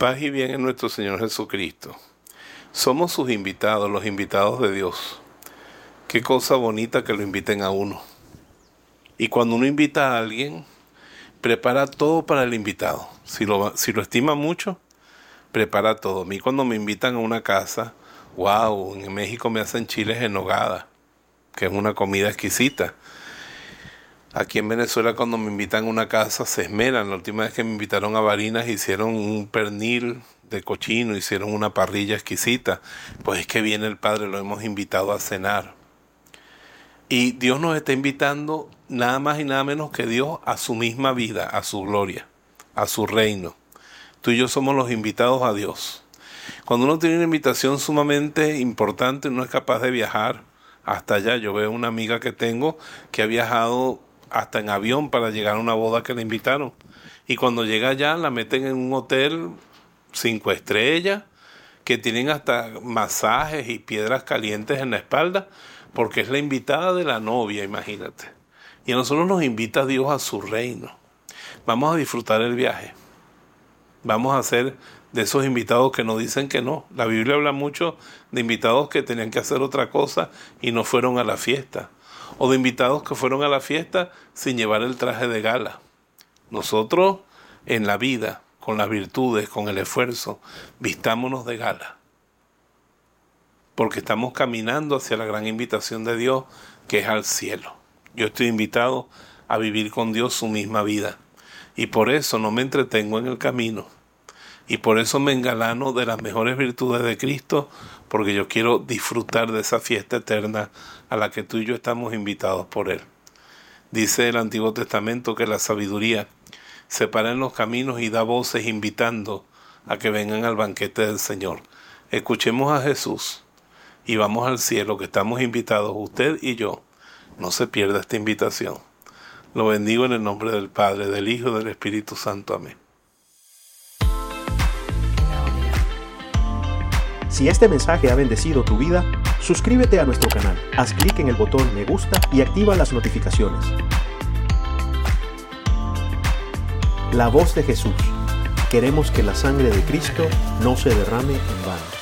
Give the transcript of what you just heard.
Paz y bien en nuestro Señor Jesucristo. Somos sus invitados, los invitados de Dios. Qué cosa bonita que lo inviten a uno. Y cuando uno invita a alguien, prepara todo para el invitado. Si lo, si lo estima mucho, prepara todo. A mí cuando me invitan a una casa, wow, en México me hacen chiles en nogada, que es una comida exquisita. Aquí en Venezuela cuando me invitan a una casa se esmeran. La última vez que me invitaron a Barinas hicieron un pernil de cochino, hicieron una parrilla exquisita. Pues es que viene el Padre, lo hemos invitado a cenar. Y Dios nos está invitando nada más y nada menos que Dios a su misma vida, a su gloria, a su reino. Tú y yo somos los invitados a Dios. Cuando uno tiene una invitación sumamente importante, uno es capaz de viajar hasta allá. Yo veo una amiga que tengo que ha viajado hasta en avión para llegar a una boda que le invitaron. Y cuando llega allá la meten en un hotel cinco estrellas, que tienen hasta masajes y piedras calientes en la espalda, porque es la invitada de la novia, imagínate. Y a nosotros nos invita Dios a su reino. Vamos a disfrutar el viaje. Vamos a ser de esos invitados que nos dicen que no. La Biblia habla mucho de invitados que tenían que hacer otra cosa y no fueron a la fiesta o de invitados que fueron a la fiesta sin llevar el traje de gala. Nosotros en la vida, con las virtudes, con el esfuerzo, vistámonos de gala. Porque estamos caminando hacia la gran invitación de Dios que es al cielo. Yo estoy invitado a vivir con Dios su misma vida. Y por eso no me entretengo en el camino. Y por eso me engalano de las mejores virtudes de Cristo porque yo quiero disfrutar de esa fiesta eterna a la que tú y yo estamos invitados por Él. Dice el Antiguo Testamento que la sabiduría se para en los caminos y da voces invitando a que vengan al banquete del Señor. Escuchemos a Jesús y vamos al cielo que estamos invitados, usted y yo. No se pierda esta invitación. Lo bendigo en el nombre del Padre, del Hijo y del Espíritu Santo. Amén. Si este mensaje ha bendecido tu vida, suscríbete a nuestro canal, haz clic en el botón me gusta y activa las notificaciones. La voz de Jesús. Queremos que la sangre de Cristo no se derrame en vano.